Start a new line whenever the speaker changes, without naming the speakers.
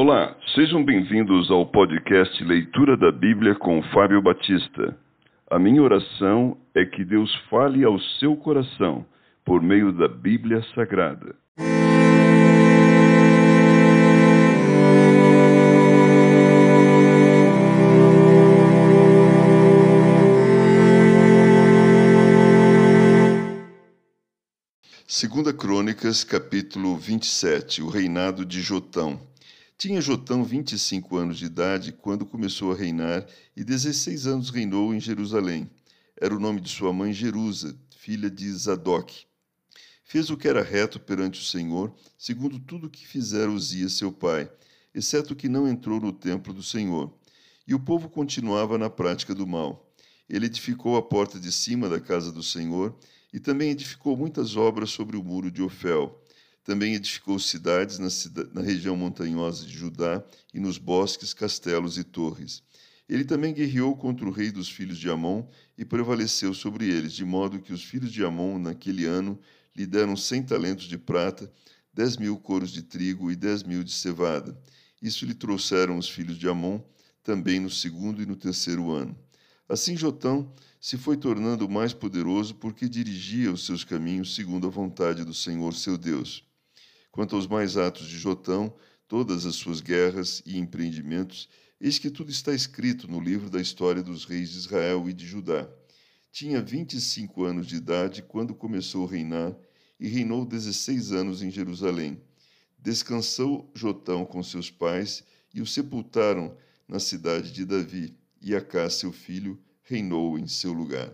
Olá, sejam bem-vindos ao podcast Leitura da Bíblia com Fábio Batista. A minha oração é que Deus fale ao seu coração por meio da Bíblia Sagrada. Segunda Crônicas, capítulo 27, o reinado de Jotão. Tinha Jotão 25 anos de idade quando começou a reinar e 16 anos reinou em Jerusalém. Era o nome de sua mãe Jerusa, filha de Zadok. Fez o que era reto perante o Senhor, segundo tudo o que fizera Uzias seu pai, exceto que não entrou no templo do Senhor. E o povo continuava na prática do mal. Ele edificou a porta de cima da casa do Senhor e também edificou muitas obras sobre o muro de Ofel. Também edificou cidades na, na região montanhosa de Judá e nos bosques, castelos e torres. Ele também guerreou contra o rei dos filhos de Amon e prevaleceu sobre eles, de modo que os filhos de Amon, naquele ano, lhe deram cem talentos de prata, dez mil coros de trigo e dez mil de cevada. Isso lhe trouxeram os filhos de Amon, também no segundo e no terceiro ano. Assim Jotão se foi tornando mais poderoso porque dirigia os seus caminhos segundo a vontade do Senhor seu Deus. Quanto aos mais atos de Jotão, todas as suas guerras e empreendimentos, eis que tudo está escrito no livro da história dos reis de Israel e de Judá. Tinha vinte e cinco anos de idade quando começou a reinar e reinou dezesseis anos em Jerusalém. Descansou Jotão com seus pais e o sepultaram na cidade de Davi, e Acá, seu filho, reinou em seu lugar.